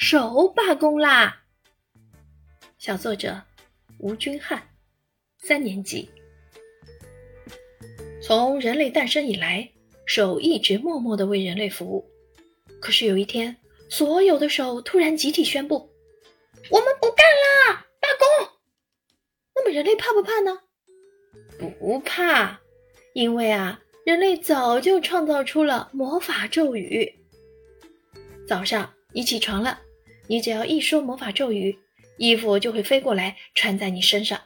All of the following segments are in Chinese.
手罢工啦！小作者吴君汉，三年级。从人类诞生以来，手一直默默的为人类服务。可是有一天，所有的手突然集体宣布：“我们不干啦，罢工！”那么人类怕不怕呢？不怕，因为啊，人类早就创造出了魔法咒语。早上你起床了。你只要一说魔法咒语，衣服就会飞过来穿在你身上。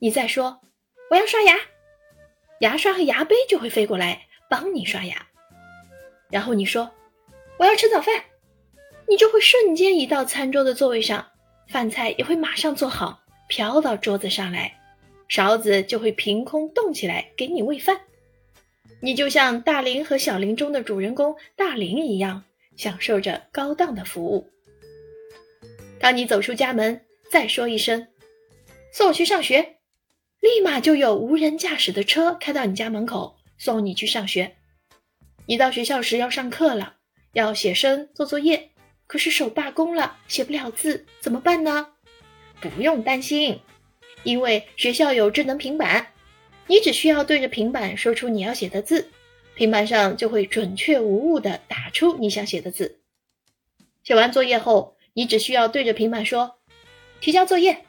你再说我要刷牙，牙刷和牙杯就会飞过来帮你刷牙。然后你说我要吃早饭，你就会瞬间移到餐桌的座位上，饭菜也会马上做好飘到桌子上来，勺子就会凭空动起来给你喂饭。你就像大林和小林中的主人公大林一样，享受着高档的服务。当你走出家门，再说一声“送我去上学”，立马就有无人驾驶的车开到你家门口送你去上学。你到学校时要上课了，要写生做作业，可是手罢工了，写不了字，怎么办呢？不用担心，因为学校有智能平板，你只需要对着平板说出你要写的字，平板上就会准确无误地打出你想写的字。写完作业后。你只需要对着平板说“提交作业”，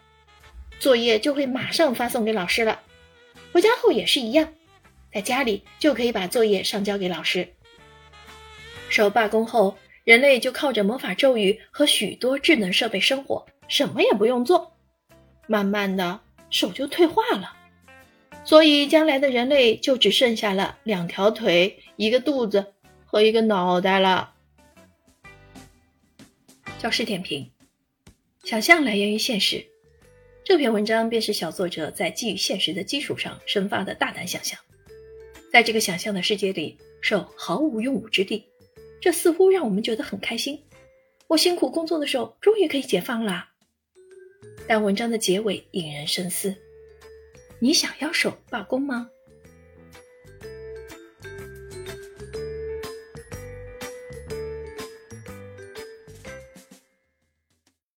作业就会马上发送给老师了。回家后也是一样，在家里就可以把作业上交给老师。手罢工后，人类就靠着魔法咒语和许多智能设备生活，什么也不用做。慢慢的，手就退化了，所以将来的人类就只剩下了两条腿、一个肚子和一个脑袋了。教师点评：想象来源于现实，这篇文章便是小作者在基于现实的基础上生发的大胆想象。在这个想象的世界里，手毫无用武之地，这似乎让我们觉得很开心。我辛苦工作的手终于可以解放啦！但文章的结尾引人深思：你想要手罢工吗？